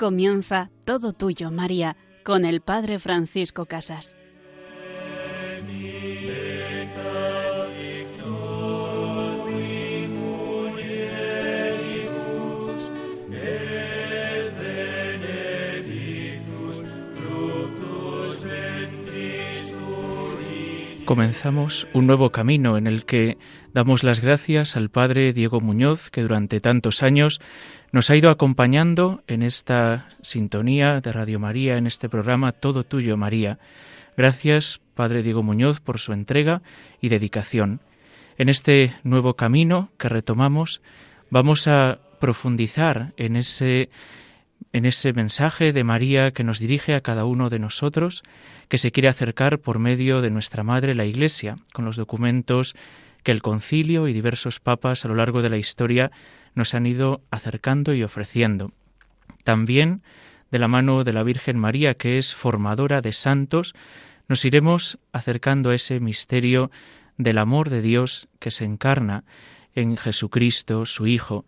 comienza Todo Tuyo, María, con el Padre Francisco Casas. Comenzamos un nuevo camino en el que damos las gracias al Padre Diego Muñoz, que durante tantos años nos ha ido acompañando en esta sintonía de Radio María, en este programa Todo Tuyo, María. Gracias, Padre Diego Muñoz, por su entrega y dedicación. En este nuevo camino que retomamos, vamos a profundizar en ese en ese mensaje de María que nos dirige a cada uno de nosotros, que se quiere acercar por medio de nuestra Madre la Iglesia, con los documentos que el concilio y diversos papas a lo largo de la historia nos han ido acercando y ofreciendo. También, de la mano de la Virgen María, que es formadora de santos, nos iremos acercando a ese misterio del amor de Dios que se encarna en Jesucristo, su Hijo,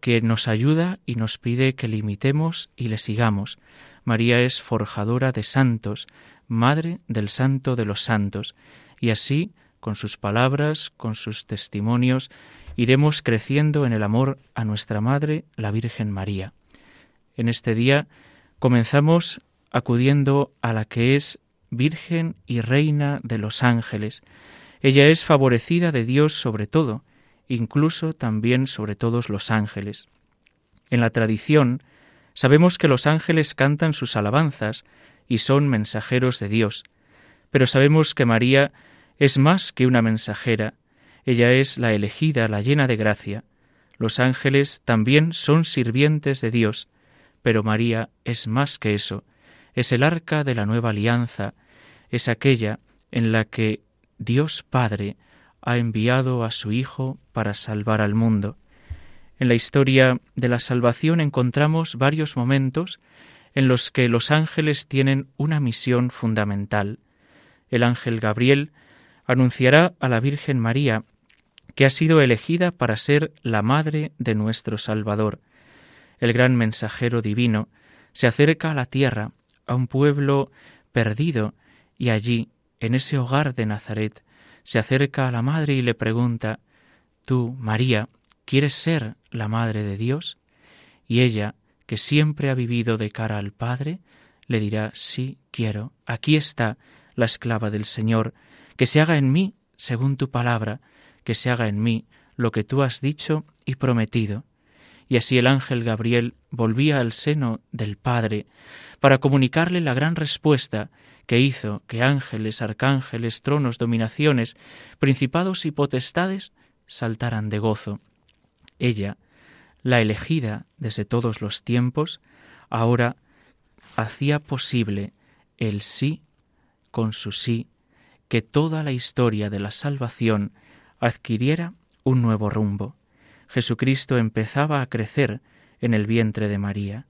que nos ayuda y nos pide que le imitemos y le sigamos. María es forjadora de santos, madre del santo de los santos, y así, con sus palabras, con sus testimonios, iremos creciendo en el amor a nuestra Madre, la Virgen María. En este día comenzamos acudiendo a la que es Virgen y Reina de los ángeles. Ella es favorecida de Dios sobre todo, incluso también sobre todos los ángeles. En la tradición sabemos que los ángeles cantan sus alabanzas y son mensajeros de Dios, pero sabemos que María es más que una mensajera, ella es la elegida, la llena de gracia. Los ángeles también son sirvientes de Dios, pero María es más que eso, es el arca de la nueva alianza, es aquella en la que Dios Padre ha enviado a su Hijo para salvar al mundo. En la historia de la salvación encontramos varios momentos en los que los ángeles tienen una misión fundamental. El ángel Gabriel anunciará a la Virgen María que ha sido elegida para ser la madre de nuestro Salvador. El gran mensajero divino se acerca a la tierra, a un pueblo perdido, y allí, en ese hogar de Nazaret, se acerca a la madre y le pregunta Tú, María, ¿quieres ser la madre de Dios? Y ella, que siempre ha vivido de cara al Padre, le dirá Sí, quiero, aquí está la esclava del Señor, que se haga en mí según tu palabra, que se haga en mí lo que tú has dicho y prometido. Y así el ángel Gabriel volvía al seno del Padre para comunicarle la gran respuesta que hizo que ángeles, arcángeles, tronos, dominaciones, principados y potestades saltaran de gozo. Ella, la elegida desde todos los tiempos, ahora hacía posible el sí con su sí, que toda la historia de la salvación adquiriera un nuevo rumbo. Jesucristo empezaba a crecer en el vientre de María.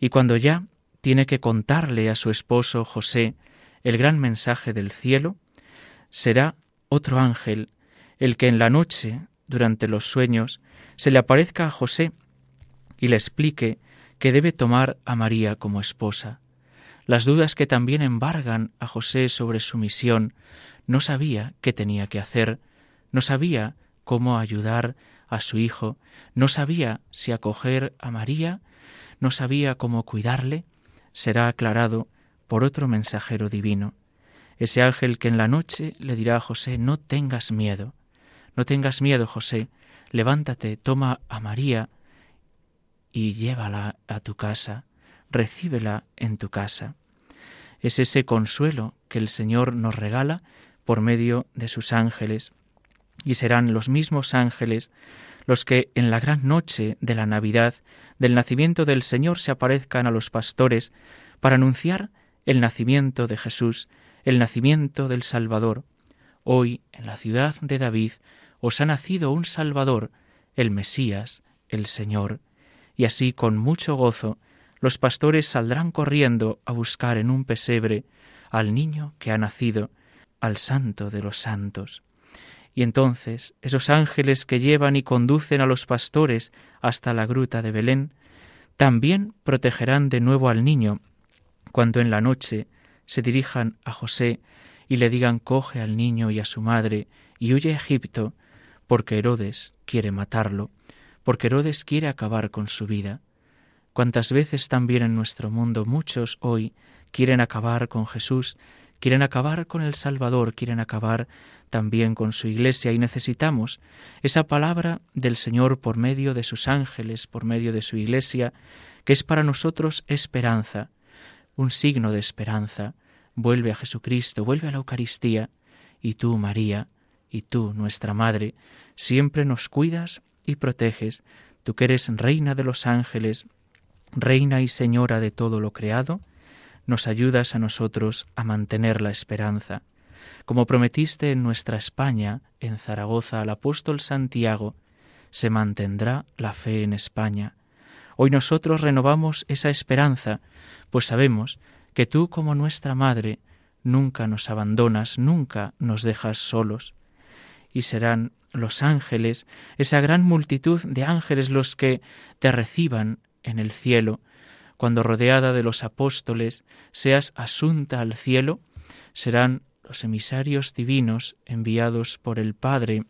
Y cuando ya tiene que contarle a su esposo José el gran mensaje del cielo, será otro ángel el que en la noche, durante los sueños, se le aparezca a José y le explique que debe tomar a María como esposa. Las dudas que también embargan a José sobre su misión, no sabía qué tenía que hacer, no sabía cómo ayudar a su hijo, no sabía si acoger a María, no sabía cómo cuidarle, será aclarado por otro mensajero divino, ese ángel que en la noche le dirá a José, no tengas miedo, no tengas miedo, José, levántate, toma a María y llévala a tu casa, recíbela en tu casa. Es ese consuelo que el Señor nos regala por medio de sus ángeles, y serán los mismos ángeles los que en la gran noche de la Navidad del nacimiento del Señor se aparezcan a los pastores para anunciar el nacimiento de Jesús, el nacimiento del Salvador. Hoy, en la ciudad de David, os ha nacido un Salvador, el Mesías, el Señor. Y así, con mucho gozo, los pastores saldrán corriendo a buscar en un pesebre al niño que ha nacido, al Santo de los Santos. Y entonces esos ángeles que llevan y conducen a los pastores hasta la gruta de Belén También protegerán de nuevo al niño cuando en la noche se dirijan a José y le digan coge al niño y a su madre y huye a Egipto, porque Herodes quiere matarlo, porque Herodes quiere acabar con su vida. Cuántas veces también en nuestro mundo muchos hoy quieren acabar con Jesús, quieren acabar con el Salvador, quieren acabar también con su iglesia y necesitamos esa palabra del Señor por medio de sus ángeles, por medio de su iglesia, que es para nosotros esperanza, un signo de esperanza. Vuelve a Jesucristo, vuelve a la Eucaristía, y tú, María, y tú, nuestra Madre, siempre nos cuidas y proteges, tú que eres Reina de los ángeles, Reina y Señora de todo lo creado, nos ayudas a nosotros a mantener la esperanza. Como prometiste en nuestra España, en Zaragoza, al apóstol Santiago, se mantendrá la fe en España. Hoy nosotros renovamos esa esperanza, pues sabemos que tú como nuestra Madre nunca nos abandonas, nunca nos dejas solos. Y serán los ángeles, esa gran multitud de ángeles los que te reciban en el cielo, cuando rodeada de los apóstoles seas asunta al cielo, serán los emisarios divinos enviados por el Padre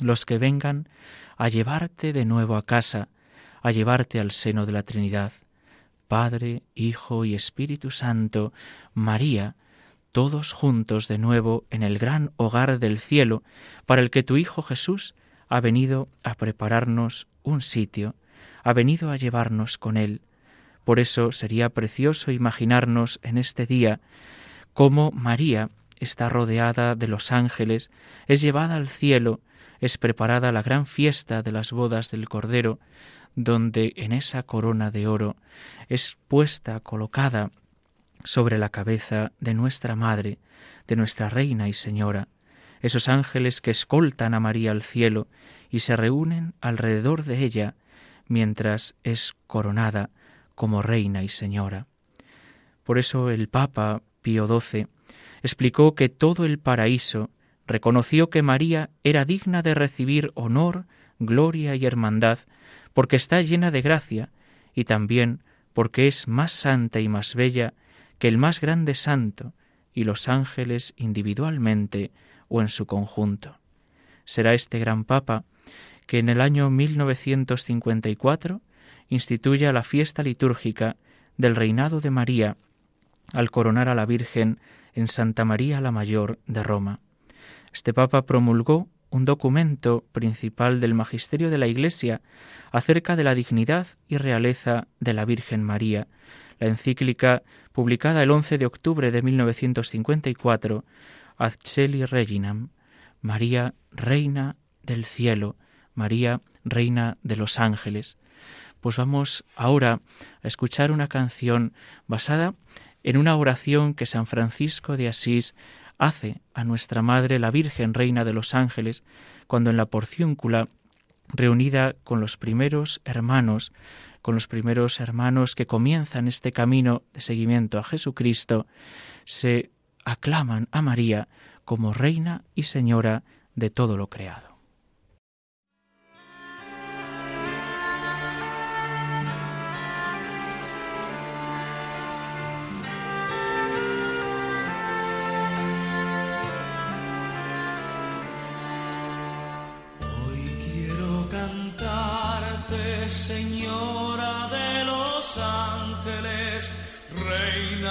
los que vengan a llevarte de nuevo a casa, a llevarte al seno de la Trinidad. Padre, Hijo y Espíritu Santo, María, todos juntos de nuevo en el gran hogar del cielo, para el que tu Hijo Jesús ha venido a prepararnos un sitio, ha venido a llevarnos con Él. Por eso sería precioso imaginarnos en este día cómo María está rodeada de los ángeles, es llevada al cielo, es preparada la gran fiesta de las bodas del Cordero, donde en esa corona de oro es puesta, colocada sobre la cabeza de nuestra Madre, de nuestra Reina y Señora, esos ángeles que escoltan a María al cielo y se reúnen alrededor de ella mientras es coronada como Reina y Señora. Por eso el Papa Pío XII explicó que todo el paraíso reconoció que María era digna de recibir honor, gloria y hermandad, porque está llena de gracia, y también porque es más santa y más bella que el más grande santo y los ángeles individualmente o en su conjunto. Será este gran Papa que en el año 1954 instituya la fiesta litúrgica del reinado de María al coronar a la Virgen en Santa María la Mayor de Roma. Este Papa promulgó un documento principal del magisterio de la Iglesia acerca de la dignidad y realeza de la Virgen María, la encíclica publicada el 11 de octubre de 1954, Ad Reginam, María, Reina del Cielo, María, Reina de los Ángeles. Pues vamos ahora a escuchar una canción basada en una oración que San Francisco de Asís hace a nuestra Madre la Virgen Reina de los Ángeles cuando en la porciúncula, reunida con los primeros hermanos, con los primeros hermanos que comienzan este camino de seguimiento a Jesucristo, se aclaman a María como Reina y Señora de todo lo creado.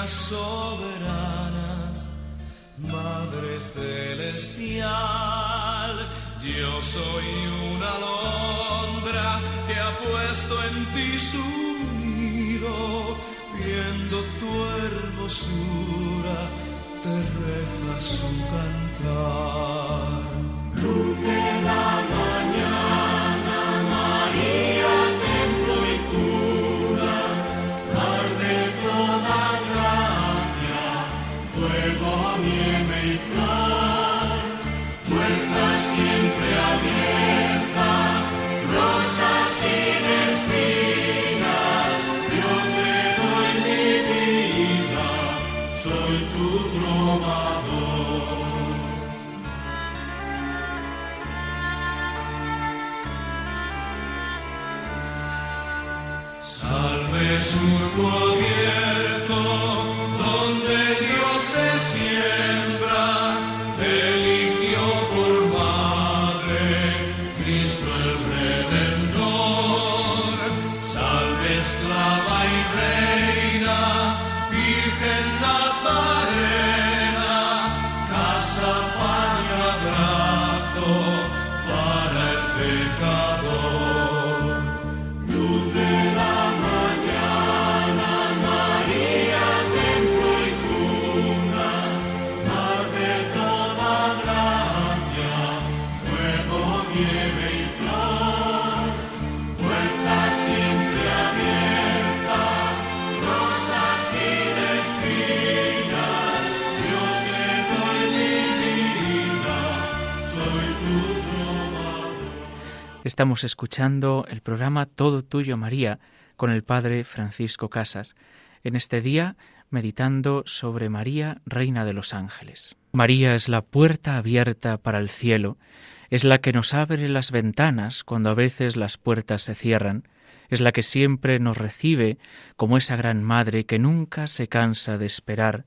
Soberana, Madre celestial, yo soy una alondra que ha puesto en ti su nido, viendo tu hermosura, te reza su cantar. Jesús, volviendo. Estamos escuchando el programa Todo Tuyo María con el Padre Francisco Casas. En este día meditando sobre María, Reina de los Ángeles. María es la puerta abierta para el cielo, es la que nos abre las ventanas cuando a veces las puertas se cierran, es la que siempre nos recibe como esa gran madre que nunca se cansa de esperar.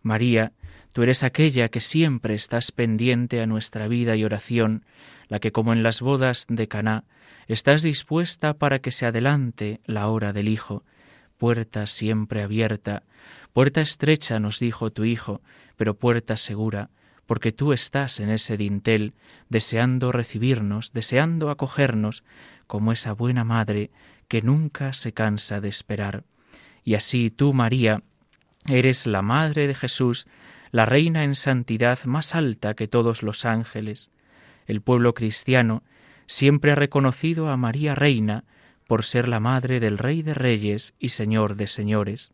María, tú eres aquella que siempre estás pendiente a nuestra vida y oración, la que como en las bodas de Caná estás dispuesta para que se adelante la hora del Hijo, puerta siempre abierta, puerta estrecha nos dijo tu Hijo, pero puerta segura, porque tú estás en ese dintel, deseando recibirnos, deseando acogernos, como esa buena madre que nunca se cansa de esperar. Y así tú, María, eres la madre de Jesús, la reina en santidad más alta que todos los ángeles. El pueblo cristiano siempre ha reconocido a María Reina por ser la madre del Rey de Reyes y Señor de Señores.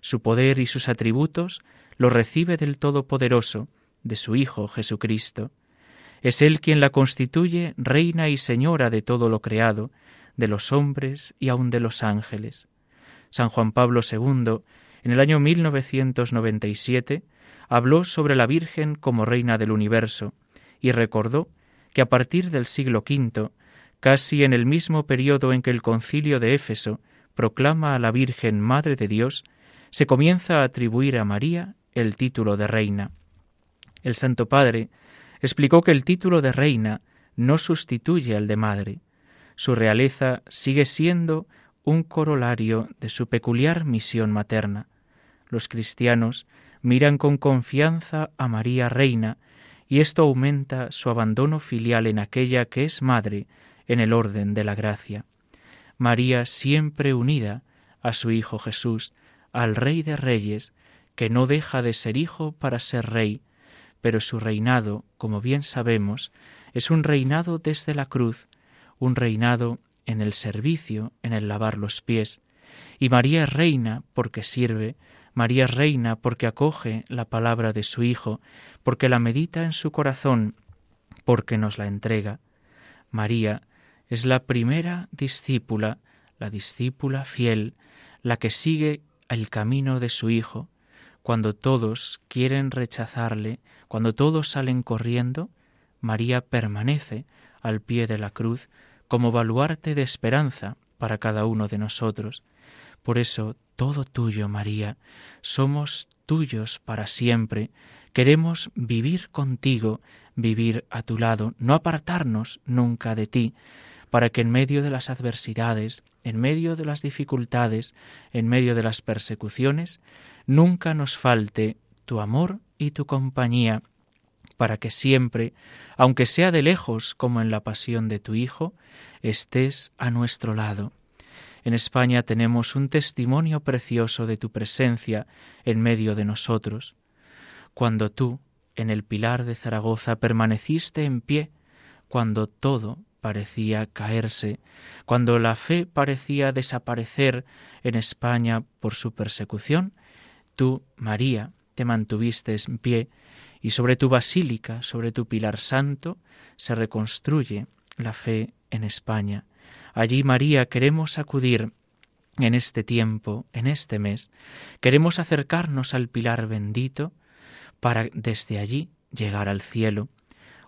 Su poder y sus atributos los recibe del Todopoderoso, de su Hijo Jesucristo. Es Él quien la constituye Reina y Señora de todo lo creado, de los hombres y aun de los ángeles. San Juan Pablo II, en el año 1997, habló sobre la Virgen como Reina del universo y recordó que a partir del siglo V, casi en el mismo periodo en que el concilio de Éfeso proclama a la Virgen Madre de Dios, se comienza a atribuir a María el título de reina. El Santo Padre explicó que el título de reina no sustituye al de madre. Su realeza sigue siendo un corolario de su peculiar misión materna. Los cristianos miran con confianza a María Reina y esto aumenta su abandono filial en aquella que es madre en el orden de la gracia. María siempre unida a su Hijo Jesús, al Rey de Reyes, que no deja de ser hijo para ser rey, pero su reinado, como bien sabemos, es un reinado desde la cruz, un reinado en el servicio, en el lavar los pies, y María es reina porque sirve, María reina porque acoge la palabra de su Hijo, porque la medita en su corazón, porque nos la entrega. María es la primera discípula, la discípula fiel, la que sigue el camino de su Hijo. Cuando todos quieren rechazarle, cuando todos salen corriendo, María permanece al pie de la cruz como baluarte de esperanza para cada uno de nosotros. Por eso, todo tuyo, María, somos tuyos para siempre, queremos vivir contigo, vivir a tu lado, no apartarnos nunca de ti, para que en medio de las adversidades, en medio de las dificultades, en medio de las persecuciones, nunca nos falte tu amor y tu compañía, para que siempre, aunque sea de lejos como en la pasión de tu Hijo, estés a nuestro lado. En España tenemos un testimonio precioso de tu presencia en medio de nosotros. Cuando tú, en el pilar de Zaragoza, permaneciste en pie, cuando todo parecía caerse, cuando la fe parecía desaparecer en España por su persecución, tú, María, te mantuviste en pie, y sobre tu basílica, sobre tu pilar santo, se reconstruye la fe en España. Allí, María, queremos acudir en este tiempo, en este mes. Queremos acercarnos al pilar bendito para desde allí llegar al cielo.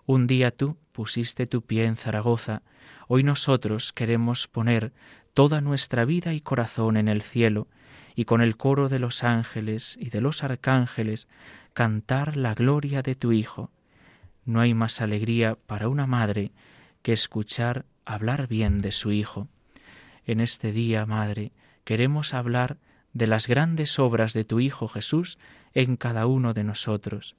Un día tú pusiste tu pie en Zaragoza, hoy nosotros queremos poner toda nuestra vida y corazón en el cielo y con el coro de los ángeles y de los arcángeles cantar la gloria de tu Hijo. No hay más alegría para una madre que escuchar hablar bien de su Hijo. En este día, Madre, queremos hablar de las grandes obras de tu Hijo Jesús en cada uno de nosotros.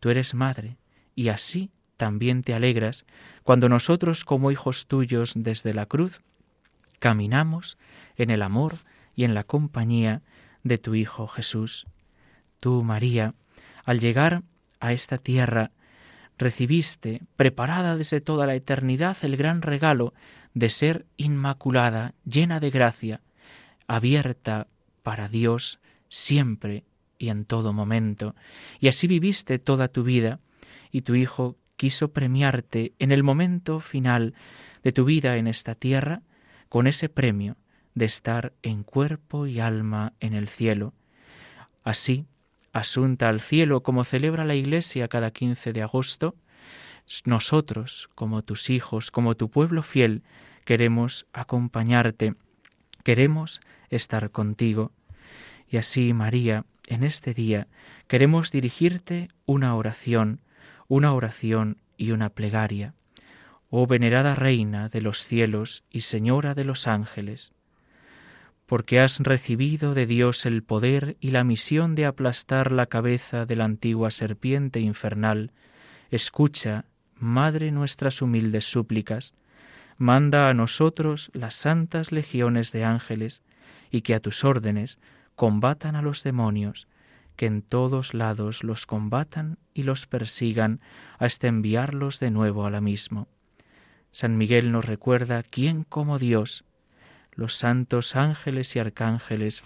Tú eres Madre, y así también te alegras cuando nosotros como hijos tuyos desde la cruz caminamos en el amor y en la compañía de tu Hijo Jesús. Tú, María, al llegar a esta tierra, recibiste, preparada desde toda la eternidad, el gran regalo de ser inmaculada, llena de gracia, abierta para Dios siempre y en todo momento. Y así viviste toda tu vida, y tu Hijo quiso premiarte en el momento final de tu vida en esta tierra con ese premio de estar en cuerpo y alma en el cielo. Así, asunta al cielo como celebra la Iglesia cada 15 de agosto, nosotros, como tus hijos, como tu pueblo fiel, queremos acompañarte, queremos estar contigo. Y así, María, en este día queremos dirigirte una oración, una oración y una plegaria. Oh venerada Reina de los cielos y Señora de los ángeles, porque has recibido de Dios el poder y la misión de aplastar la cabeza de la antigua serpiente infernal, escucha, Madre nuestras humildes súplicas, manda a nosotros las santas legiones de ángeles, y que a tus órdenes combatan a los demonios, que en todos lados los combatan y los persigan hasta enviarlos de nuevo a la mismo. San Miguel nos recuerda quién como Dios, los santos ángeles y arcángeles,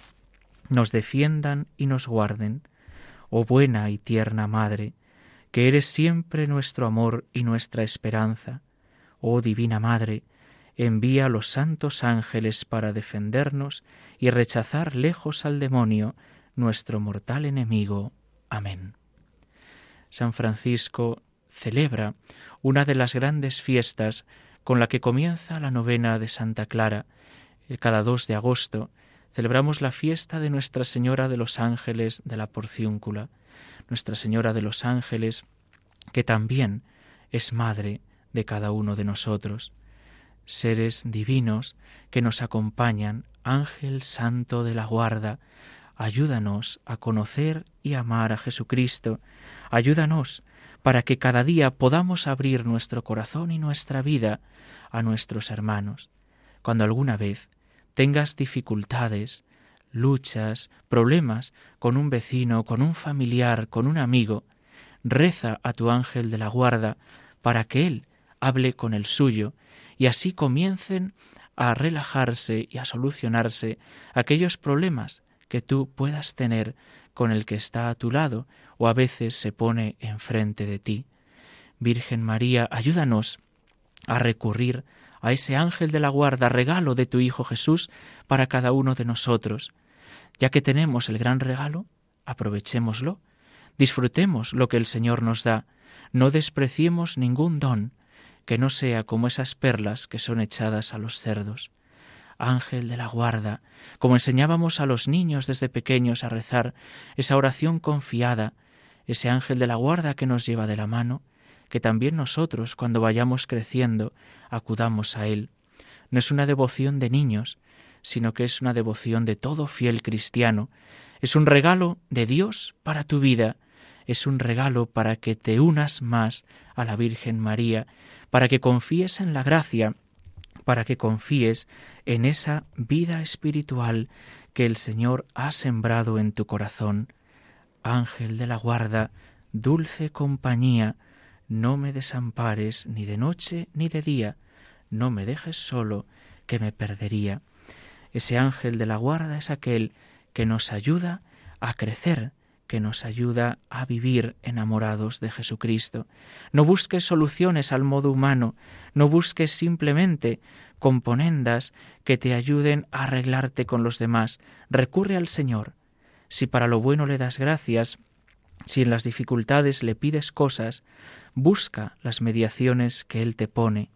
nos defiendan y nos guarden. Oh buena y tierna Madre, que eres siempre nuestro amor y nuestra esperanza. Oh Divina Madre, envía a los santos ángeles para defendernos y rechazar lejos al demonio, nuestro mortal enemigo. Amén. San Francisco celebra una de las grandes fiestas con la que comienza la novena de Santa Clara. El cada 2 de agosto celebramos la fiesta de Nuestra Señora de los Ángeles de la Porciúncula, Nuestra Señora de los Ángeles, que también es madre de cada uno de nosotros. Seres divinos que nos acompañan, Ángel Santo de la Guarda, ayúdanos a conocer y amar a Jesucristo, ayúdanos para que cada día podamos abrir nuestro corazón y nuestra vida a nuestros hermanos. Cuando alguna vez tengas dificultades, luchas, problemas con un vecino, con un familiar, con un amigo, reza a tu ángel de la guarda para que él hable con el suyo y así comiencen a relajarse y a solucionarse aquellos problemas que tú puedas tener con el que está a tu lado o a veces se pone enfrente de ti. Virgen María, ayúdanos a recurrir a ese ángel de la guarda, regalo de tu Hijo Jesús para cada uno de nosotros. Ya que tenemos el gran regalo, aprovechémoslo, disfrutemos lo que el Señor nos da, no despreciemos ningún don, que no sea como esas perlas que son echadas a los cerdos ángel de la guarda, como enseñábamos a los niños desde pequeños a rezar esa oración confiada, ese ángel de la guarda que nos lleva de la mano, que también nosotros, cuando vayamos creciendo, acudamos a él. No es una devoción de niños, sino que es una devoción de todo fiel cristiano. Es un regalo de Dios para tu vida, es un regalo para que te unas más a la Virgen María, para que confíes en la gracia para que confíes en esa vida espiritual que el Señor ha sembrado en tu corazón. Ángel de la guarda, dulce compañía, no me desampares ni de noche ni de día, no me dejes solo, que me perdería. Ese ángel de la guarda es aquel que nos ayuda a crecer, que nos ayuda a vivir enamorados de Jesucristo. No busques soluciones al modo humano, no busques simplemente componendas que te ayuden a arreglarte con los demás. Recurre al Señor. Si para lo bueno le das gracias, si en las dificultades le pides cosas, busca las mediaciones que Él te pone,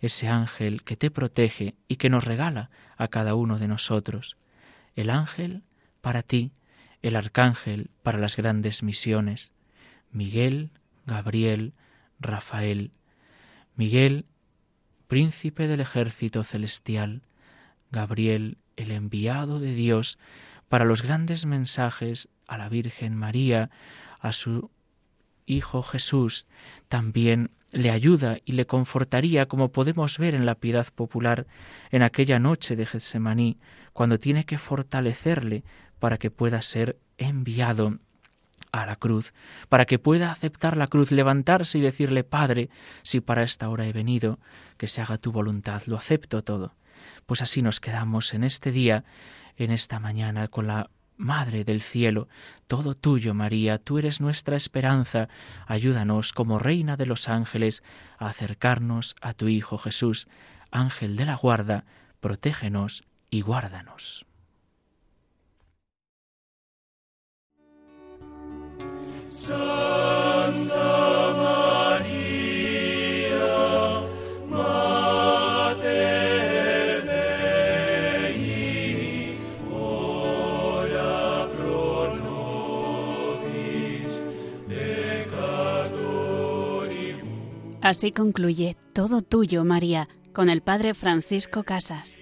ese ángel que te protege y que nos regala a cada uno de nosotros. El ángel para ti, el arcángel para las grandes misiones, Miguel, Gabriel, Rafael, Miguel, príncipe del ejército celestial, Gabriel, el enviado de Dios para los grandes mensajes a la Virgen María, a su Hijo Jesús, también le ayuda y le confortaría, como podemos ver en la piedad popular en aquella noche de Getsemaní, cuando tiene que fortalecerle para que pueda ser enviado a la cruz, para que pueda aceptar la cruz, levantarse y decirle, Padre, si para esta hora he venido, que se haga tu voluntad, lo acepto todo. Pues así nos quedamos en este día, en esta mañana, con la Madre del cielo, todo tuyo, María, tú eres nuestra esperanza, ayúdanos como Reina de los ángeles a acercarnos a tu Hijo Jesús, Ángel de la guarda, protégenos y guárdanos. Así concluye Todo Tuyo, María, con el Padre Francisco Casas.